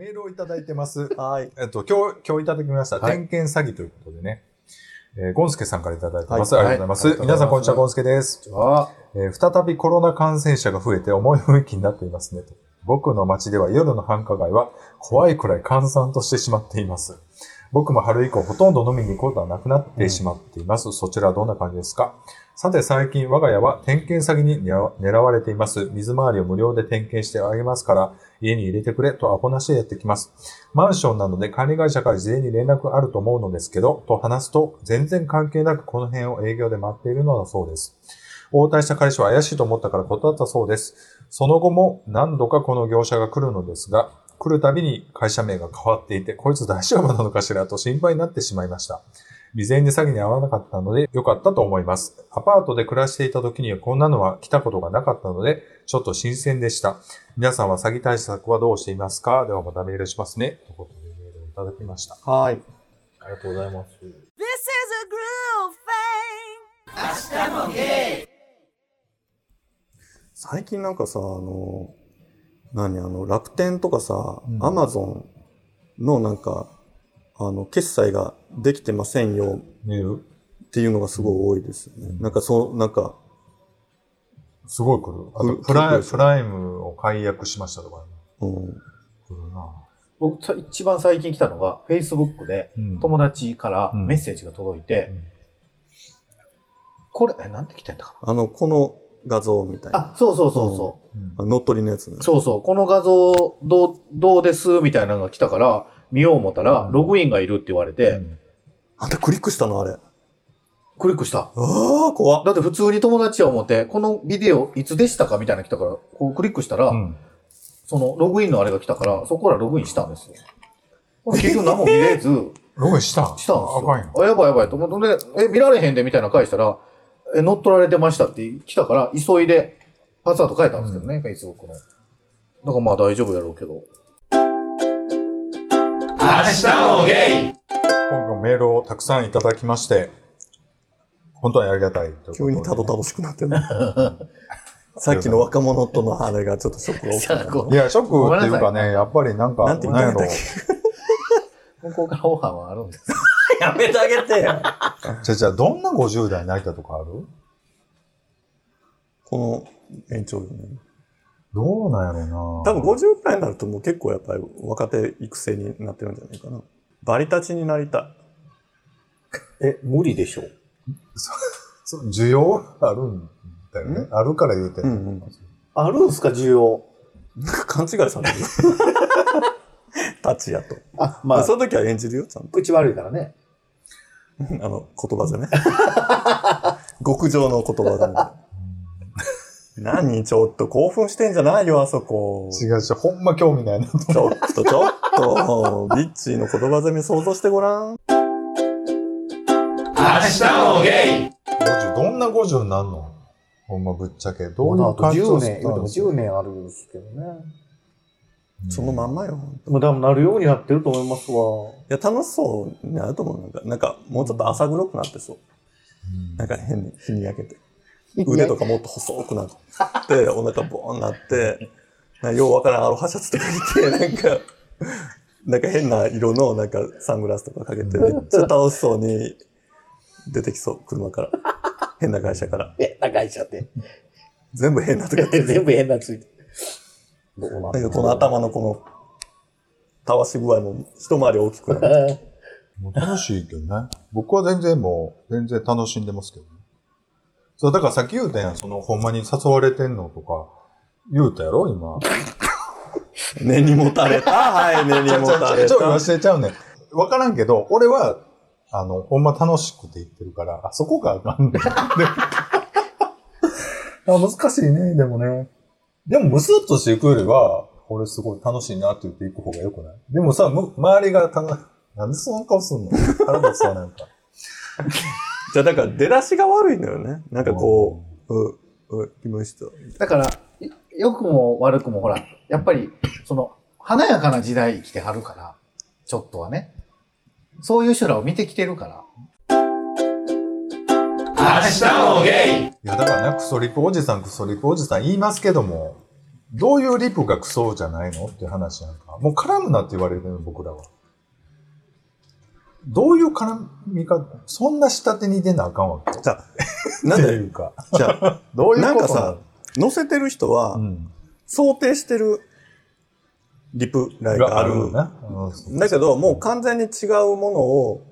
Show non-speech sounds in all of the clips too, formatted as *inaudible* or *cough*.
メールをいただいてます。はい。えっと、今日、今日いただきました。はい点検詐欺ということでね。えーゴンスケさんからいただいてます。はいありがとうございます。皆さん、こんにちは、ゴンスケです。えー再びコロナ感染者が増えて重い雰囲気になっていますねと。僕の街では夜の繁華街は怖いくらい閑散としてしまっています。僕も春以降ほとんど飲みに行くことはなくなってしまっています。そちらはどんな感じですか？さて最近我が家は点検詐欺に狙われています。水回りを無料で点検してあげますから家に入れてくれとアホなしでやってきます。マンションなので管理会社から事前に連絡あると思うのですけど、と話すと全然関係なくこの辺を営業で待っているのだそうです。応対した彼氏は怪しいと思ったから断ったそうです。その後も何度かこの業者が来るのですが、来るたびに会社名が変わっていて、こいつ大丈夫なのかしら？と心配になってしまいました。未然に詐欺に遭わなかったので良かったと思います。アパートで暮らしていた時にはこんなのは来たことがなかったので、ちょっと新鮮でした。皆さんは詐欺対策はどうしていますか？ではまたメールしますね。ということでメールをいただきました。はい。ありがとうございます。This is a groove thing. 最近なんかさ、あの、何、あの、楽天とかさう、ん。アマゾンのなんか、あの、決済ができてませんよっていうのがすごい多いですよね。なんかそう、なんか、すごい来る。あとプライ、プライムを解約しましたとか、ね、うん。来るな。僕、さ一番最近来たのが、Facebook でうん。友達からうん。メッセージが届いて、うん。これ、え、なんて来てんだ？かあの、この画像みたいな。な。あ、そうそうそうそう。うんあ乗っ取りのやつね。そうそう。この画像、どう、どうです？みたいなのが来たから、見よう思ったら、ログインがいるって言われて、あんたクリックしたのあれ。あクリックした。あ、怖っ。だって普通に友達は思って、このビデオいつでしたかみたいなの来たから、こうクリックしたら、うんそのログインのあれが来たから、そこからログインしたんですよ。結局何も見れず、ログインしたしたんですよ。あかんよ。あ、やばいやばいと思って、え、見られへんでみたいなの返したら、え、乗っ取られてましたって来たから、急いでパスワード変えたんですけどね、Facebook の。だからまあ大丈夫やろうけど。今回メールをたくさんいただきまして、本当にありがたい急にたどたどしくなってる *laughs* さっきの若者とのあれがちょっとショックが大きかった。*laughs* いや、ショックっていうかね、やっぱりなんか、なんて言ったんだっなんやろけ。向こうからオファーはあるんです *laughs* やめてあげてよ。じゃあじゃあどんな50代になりたいとかある？この延長よね。どうなんやろうな多分50代になるともう結構やっぱり若手育成になってるんじゃないかな。バリ立ちになりたえ、無理でしょ？そう需要あるんだよね。あるから言うてい。うんうん。あるんすか、需要？なんか勘違いされる。立ちやと。あ、まあ、まあ、その時は演じるよ、ちゃんと。口悪いからね。*laughs* あの、言葉でね。*laughs* 極上の言葉だね。何ちょっと興奮してんじゃないよ、あそこ。違う違う、ほんま興味ないな。ちょっとちょっと、ビッチーの言葉攻め想像してごらん。50どんな50になるの？ほんまぶっちゃけ。どういう感じ10年、した言うてもんですか10年あるんですけどね。そのまんまよ。でも多分なるようになってると思いますわ。いや、楽しそうになると思う。なんか、なんかもうちょっと浅黒くなってそう。なんか変に日に焼けて。腕とかもっと細くなって、*laughs* お腹ボーンなって、なようわからんアロハシャツとか着て、*laughs* なんか、なんか変な色のなんかサングラスとかかけて、めっちゃ楽しそうに出てきそう、車から。*laughs* 変な会社から。変な会社って。全部変なとかって。全部変なついて。この頭のこの、たわし具合も一回り大きくなる。*laughs* もう楽しいけどね。僕は全然もう、全然楽しんでますけどね。そう、だからさっき言うたやん、その、ほんまに誘われてんのとか、言うたやろ今。*laughs* 根にもたれた。はい、*laughs* 根にもたれたちょっと。忘れちゃうね。わからんけど、俺は、あの、ほんま楽しくて言ってるから、あそこがあかんね難しいね、でもね。でも、ムスッとしていくよりは、俺すごい楽しいなって言っていく方がよくない？でもさ、む周りがたな、なんでそんな顔すんの？腹立つわ、なんか。*laughs* じゃあ、だから出だしが悪いのよね。なんかこう、う、う、来ました。だから、い良くも悪くもほら、やっぱり、その、華やかな時代生きてはるから、ちょっとはね。そういう人らを見てきてるから。いや、だからね、クソリプおじさん、クソリプおじさん言いますけども、どういうリプがクソじゃないのっていう話やんか。もう絡むなって言われるの、僕らは。どういう絡みか、そんな下手に出なあかんわけ。じゃあ、なんで、いうか。じゃあ、どういうことなんかさ、載せてる人は、うん。想定してるリプライがある。よな。うんだけど、もう完全に違うものを、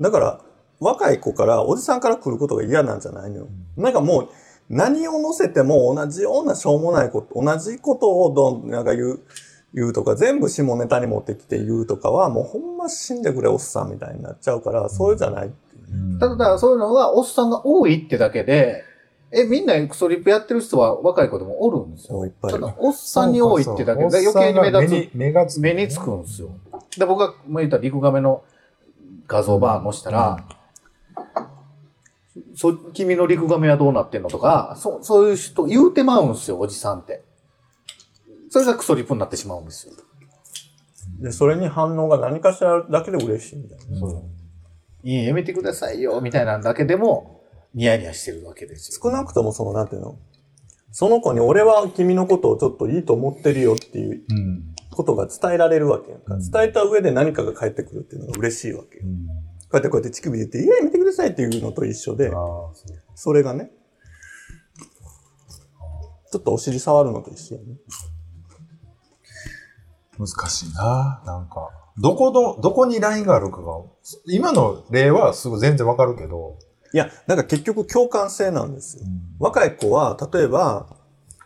だから、若い子から、おじさんから来ることが嫌なんじゃないのよ。なんかもう、何を載せても同じようなしょうもないこと、同じことをどん、なんか言う、言うとか、全部下ネタに持ってきて言うとかは、もうほんま死んでくれおっさんみたいになっちゃうから、そういうじゃない。うんただ、そういうのが、おっさんが多いってだけで、え、みんなクソリップやってる人は若い子でもおるんですよ。いっぱいいるただ、おっさんに多いってだけで、余計に目立つ。目がつく目につくんですよ。で、僕が、まあ、言ったら、リクガメの画像バー載したら、そ、君のリクガメはどうなってんのとか、そそういう人言うてまうんですよ、おじさんって。それがクソリップになってしまうんですよ。で、それに反応が何かしらだけで嬉しいみたいな。そういいやめてくださいよ、みたいなんだけでも、ニヤニヤしてるわけですよ。少なくともその、なんていうの？その子に俺は君のことをちょっといいと思ってるよっていううん。ことが伝えられるわけやんか。うん伝えた上で何かが返ってくるっていうのが嬉しいわけよ。うんこうやってこうやって乳首で言って、いや、やめてくださいっていうのと一緒でそれがね、ちょっとお尻触るのと一緒やね。難しいななんか。どこの、どこにラインがあるかが、今の例はすぐ全然わかるけど、いや、だから結局共感性なんですよ。若い子は、例えば、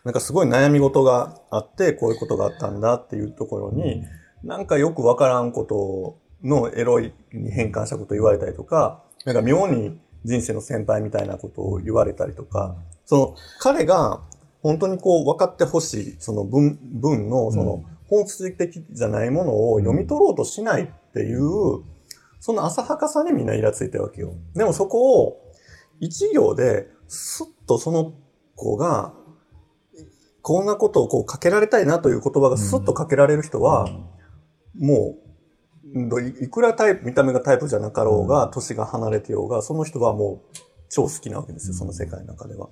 なんかすごい悩み事があって、こういうことがあったんだっていうところに、なんかよくわからんことのエロいに変換したことを言われたりとか、なんか妙に人生の先輩みたいなことを言われたりとか、その彼が本当にこう分かってほしい、その文、文のその本質的じゃないものを読み取ろうとしないっていう、その浅はかさにみんなイラついてるわけよ。でもそこを一行でスッとその子がこんなことをこうかけられたいなという言葉がスッとかけられる人は、もう、うんいいくらタイプ、見た目がタイプじゃなかろうが、年が離れてようが、その人はもう超好きなわけですよ、その世界の中では。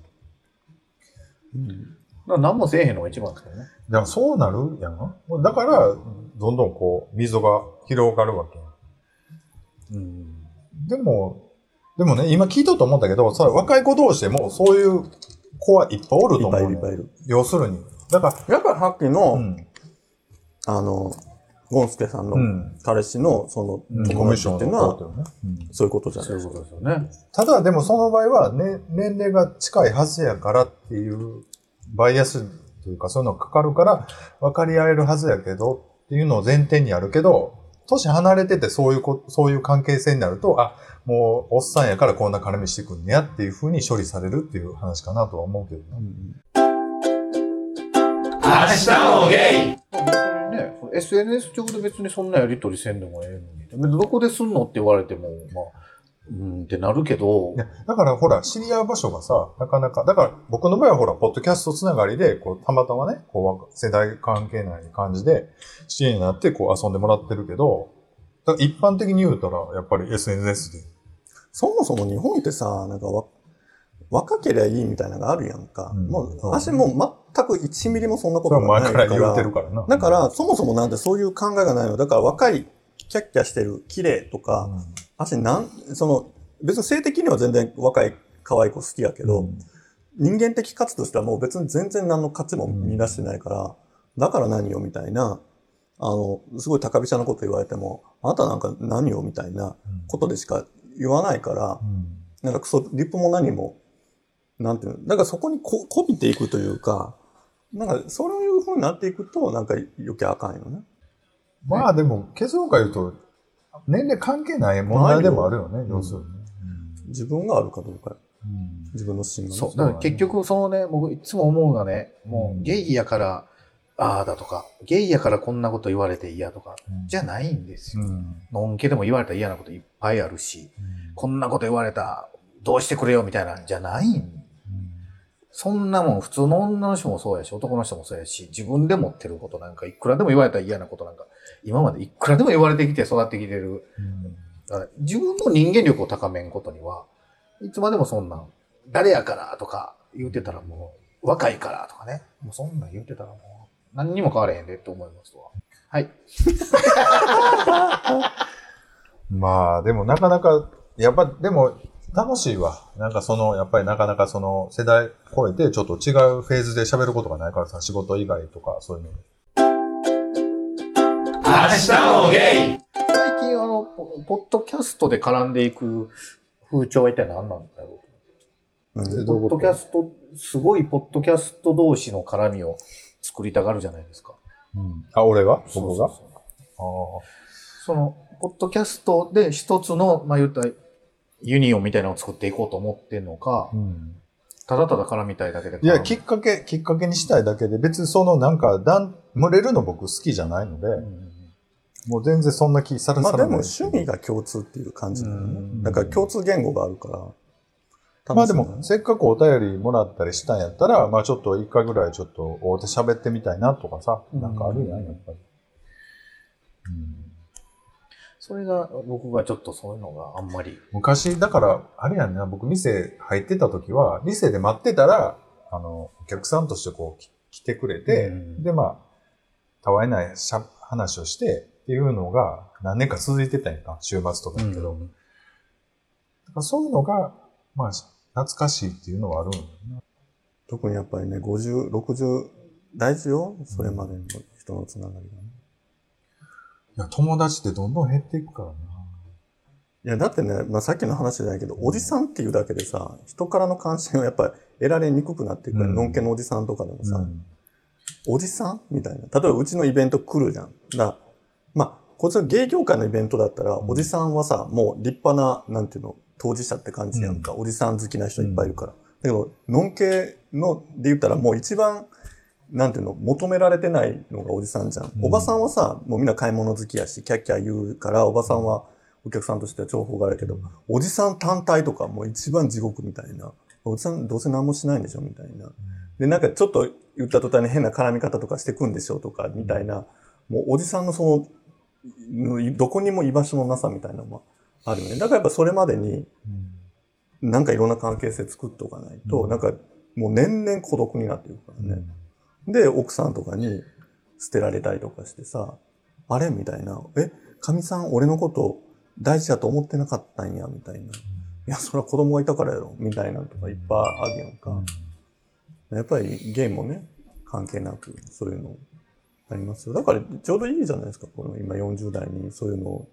うんだから何もせえへんのが一番ですけどね。でもそうなるやん。だから、どんどんこう、溝が広がるわけ。うん。でも、でもね、今聞いとうと思ったけど、それ若い子同士でもそういう子はいっぱいおるいっぱいいると思うねいっぱいいる。要するに。だかやっぱりさっきら、の、うん。あの、ゴンスケさんのうん。彼氏のそのうん。コ友ミッション達っていうのは、そういうことじゃない。そういうことですよね。ただ、でもその場合は、ね、年齢が近いはずやからっていう、バイアスというか、そういうのがかかるから、分かり合えるはずやけど、っていうのを前提にあるけど、年離れててそういうこ、そういう関係性になると、あ、もう、おっさんやからこんな絡みしてくんねやっていうふうに処理されるっていう話かなとは思うけどな。明日もゲイね、SNS 上で別にそんなやりとりせんでもええのに。どこですんのって言われても、まあ、うんってなるけどい、や、だからほら、知り合う場所がさ、なかなか、だから僕の場合はほら、ポッドキャストつながりで、こう、たまたまね、こう、世代関係ない感じで、知り合いになって、こう、遊んでもらってるけど、一般的に言うたら、やっぱり SNS で。そもそも日本ってさ、なんかわ、若ければいいみたいなのがあるやんか。うんもう、私もう全く1ミリもそんなことがないか。は前からら言ってるからな。だから、そもそもなんてそういう考えがないの。だから若い、キャッキャしてる、綺麗とか、私なん、その、別に性的には全然若い、可愛い子好きやけど、うん人間的価値としてはもう別に全然何の価値も見出してないから、だから何よみたいな、あの、すごい高飛車なこと言われても、あなたなんか何よみたいなことでしか言わないから、うんなんかクソ、リップも何も、なんていうの、だからそこにここびていくというか、なんかそういう風になっていくと、なんか余計あかんよね。まあでも、結論から言うと、年齢関係ない問題でもあるよね、要するにね。自分があるかどうか、うん自分の芯がね。そう。だから結局、そのね、僕いつも思うのがね、もうゲイやから、ああだとか、ゲイやからこんなこと言われて嫌とか、じゃないんですよ。うんのんけでも言われたら嫌なこといっぱいあるし、こんなこと言われた、どうしてくれよみたいなんじゃないんそんなもん普通の女の人もそうやし、男の人もそうやし、自分で持ってることなんか、いくらでも言われたら嫌なことなんか、今までいくらでも言われてきて育ってきてる。だから自分の人間力を高めんことには、いつまでもそんなん、誰やからとか言うてたらもう、若いからとかね。もうそんなん言ってたらもう、何にも変われへんでって思いますわ。はい。*laughs* まあ、でもなかなか、やっぱ、でも、楽しいわ。なんかその、やっぱりなかなかその、世代超えて、ちょっと違うフェーズで喋ることがないからさ、仕事以外とか、そういうの。明日もゲイ最近あの、ポポッドキャストで絡んでいく風潮は一体何なんだろううんポッドキャスト、すごいポッドキャスト同士の絡みを作りたがるじゃないですか。うん。あ、俺が僕が？そうそうそうあその、ポッドキャストで一つの、まあ言ったら、ユニオンみたいなのを作っていこうと思ってんのかあ。う、ん。ただただ絡みたいだけで。いや、きっかけ、きっかけにしたいだけで、別にそのなんか、だん、群れるの僕好きじゃないので、うんもう全然そんな気さらまあでも。趣味が共通っていう感じだようんね。だから共通言語があるから。まあでも、せっかくお便りもらったりしたんやったら、まあちょっと一回ぐらいちょっと会うて喋ってみたいなとかさ、なんかあるやん、やっぱり。それが、僕がちょっとそういうのがあんまり。昔、だから、あれやんな、僕店入ってた時は、店で待ってたら、あの、お客さんとしてこう、き来てくれて、うんで、まあ、たわいないしゃ話をして、っていうのが何年か続いてたんやんか、週末とかだけど。うんだからそういうのが、まあ、懐かしいっていうのはあるんだよな。特にやっぱりね、50、60、大事よ。それまでの人のつながりがね。いや、友達ってどんどん減っていくからな。いや、だってね、まあさっきの話じゃないけど、おじさんっていうだけでさ、人からの関心をやっぱり得られにくくなっていくから、うんのんけのおじさんとかでもさ、うんおじさんみたいな。例えばうちのイベント来るじゃん。だまあ、こっちの芸業界のイベントだったら、うんおじさんはさ、もう立派な、なんていうの、当事者って感じやんか。おじさん好きな人いっぱいいるから。だけど、のんけので言ったらもう一番、なんていうの、求められてないのがおじさんじゃん。うんおばさんはさ、もうみんな買い物好きやし、キャッキャ言うから、おばさんはお客さんとしては重宝があるけど、おじさん単体とかもう一番地獄みたいな。おじさんどうせ何もしないんでしょみたいな。で、なんかちょっと言った途端に変な絡み方とかしてくんでしょとか、みたいな、もうおじさんのその、どこにも居場所のなさみたいなのもあるよね。だからやっぱそれまでに、なんかいろんな関係性作っておかないと、うんなんかもう年々孤独になっていくからね。で、奥さんとかに捨てられたりとかしてさ、あれみたいな。え、神さん俺のこと大事だと思ってなかったんや、みたいな。いや、それは子供がいたからやろ、みたいなのとかいっぱいあるやんか。やっぱりゲームもね、関係なく、そういうのありますよ。だからちょうどいいじゃないですか、この今40代にそういうのを、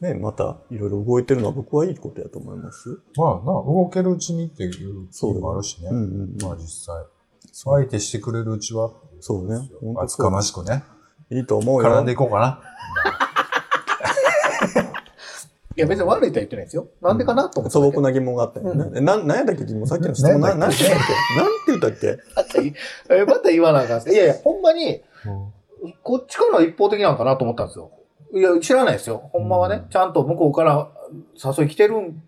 ね、またいろいろ動いてるのは僕はいいことやと思いますよ。まあな、動けるうちにっていう気もあるしね。うんうんうんまあ実際。相手してくれるうちは、そうね。厚かましくね。いいと思うよ。絡んでいこうかな。*laughs* いや、別に悪いとは言ってないですよ。なんでかなと思って。素朴な疑問があったよね。えなん、なんやったっけ疑問さっきの質問。な、なんて言ったっけ？*laughs* なんて言ったっけ？またいえまた言わなあかんすいやいや、ほんまに、こっちからは一方的なのかなと思ったんですよ。いや、知らないですよ。ほんまはね、うんちゃんと向こうから誘い来てるん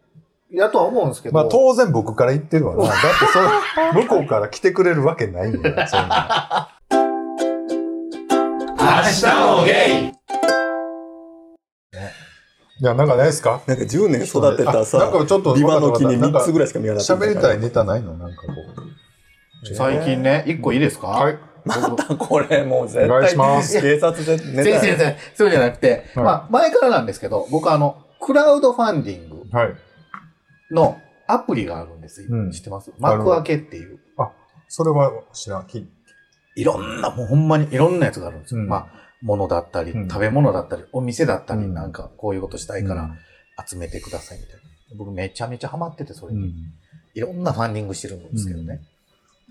やとは思うんですけど。まあ当然僕から言ってるわな。*laughs* だってそれ、向こうから来てくれるわけないんだよ、そんな。明日もゲイいや、なんかないですか？なんか10年育てたあなんさ、かちょっとリバの木になんか3つぐらいしか見えなかった。喋りたいネタないの？なんかこう。最近ね、一個いいですか？はい。またこれもう絶対。お願いします警察でネタ先生、そうじゃなくて、はいまあ、前からなんですけど、僕あの、クラウドファンディングはい。のアプリがあるんですよ。うん知ってます？幕開けっていう。それは知らん。きいろんな、もうほんまにいろんなやつがあるんですよ。うんまあ、物だったり、うん食べ物だったり、お店だったり、うんなんかこういうことしたいから集めてくださいみたいな。僕めちゃめちゃハマってて、それに。うんいろんなファンディングしてるんですけどね。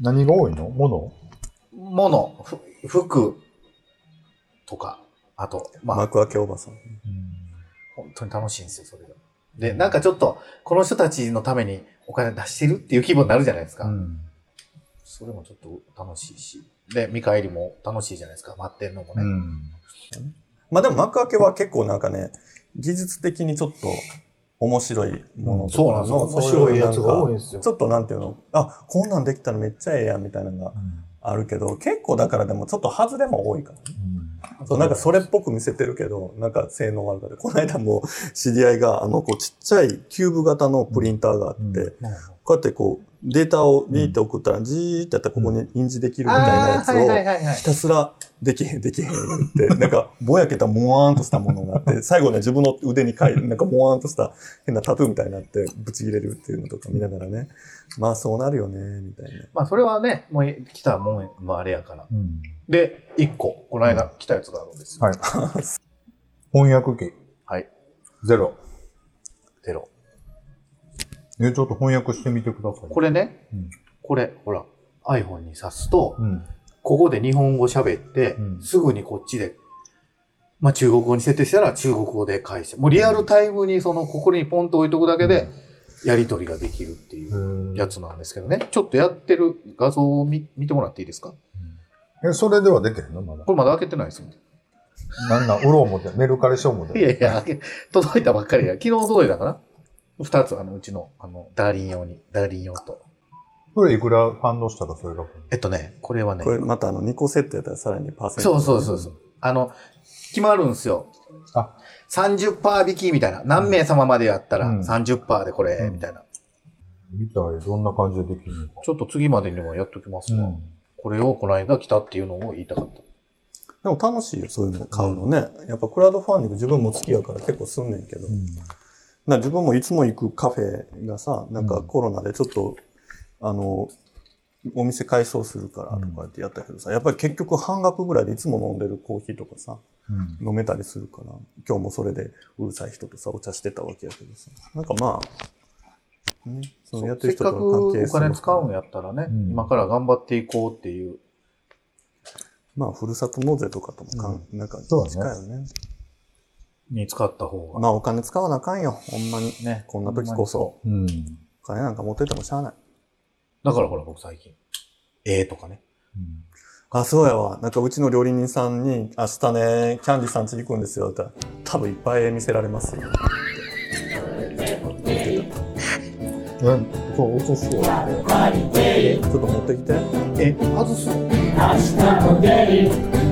何が多いの？物？物、ふ服とか、あと、まあ、幕開けおばさん。本当に楽しいんですよ、それが。で、なんかちょっと、この人たちのためにお金出してるっていう気分になるじゃないですか。うんそれもちょっと楽しいし。で、見返りも楽しいじゃないですか、待ってんのもね。うん。まあでも幕開けは結構なんかね、技術的にちょっと面白いものとかそうなんですよ面白いやつが多いんですよちょっとなんていうの、あ、こんなんできたらめっちゃええやんみたいなのがあるけど、結構だからでもちょっと外れも多いからね。そうなんかそれっぽく見せてるけど、なんか性能があるから。この間も知り合いが、あの、こうちっちゃいキューブ型のプリンターがあって、こうやってこう、データをビーって送ったら、じーってやったらここに印字できるみたいなやつを、ひ。たすらできへん、できへんって、なんか、ぼやけたもわーんとしたものがあって、最後ね、自分の腕に書いて、*laughs* なんかもわーんとした変なタトゥーみたいになって、ぶち切れるっていうのとか見ながらね、まあそうなるよね、みたいな。まあそれはね、もう来たもん、まああれやから。うん。で、一個、この間来たやつがあるんですよ。はい。*laughs* 翻訳機、はい。ゼロ。ゼロ。え、ちょっと翻訳してみてください。これね、うんこれ、ほら、iPhone に挿すと、うん。ここで日本語喋って、うんすぐにこっちで、まあ中国語に設定したら中国語で返して、もうリアルタイムにその、ここにポンと置いとくだけで、やり取りができるっていうやつなんですけどね。ちょっとやってる画像を見見てもらっていいですか？え、それではできへんの？まだこ。れまだ開けてないですよ。なんなん、売ろう思って、メルカリしよう思って。いやいや、届いたばっかりや。昨日届いたかな？二つ、あの、うちの、あの、ダーリン用に、ダーリン用と。それいくら反応したらそれが？えっとね、これはねこ、れまたあの2個セットやったらさらにパーセント。そうそうそうそう。あの、決まるんですよ。あ30%引きみたいな。何名様までやったらうん30%でこれ、うんみたいな。みたい、どんな感じでできるのか。ちょっと次までにもやっときますわ。うん。これをこの間来たっていうのを言いたかった。でも楽しいよ、そういうの買うのね。やっぱクラウドファンディング自分も好きやから結構すんねんけど。な自分もいつも行くカフェがさ、なんかコロナでちょっと、あの、お店改装するからとかってやったけどさ、やっぱり結局半額ぐらいでいつも飲んでるコーヒーとかさ、うん。飲めたりするから、今日もそれでうるさい人とさ、お茶してたわけやけどさ。なんかまあ、ね、そのやってる人せっかくとの関係お金使うんやったらね、うん今から頑張っていこうっていう。まあ、ふるさと納税とかともかん、なんかそうだね近いよね。に使った方が。まあ、お金使わなあかんよ、ほんまに。ね。こんな時こそ。うん。お金なんか持っててもしゃあない。だからほら僕最近。ええとかね。あ、そうやわ。なんかうちの料理人さんに、明日ね、キャンディーさん家に行くんですよ。って言ったら、多分いっぱい絵見せられますよ。*laughs* うん。そう、落とすよ。ちょっと持ってきて。え、外す？明日もゲイ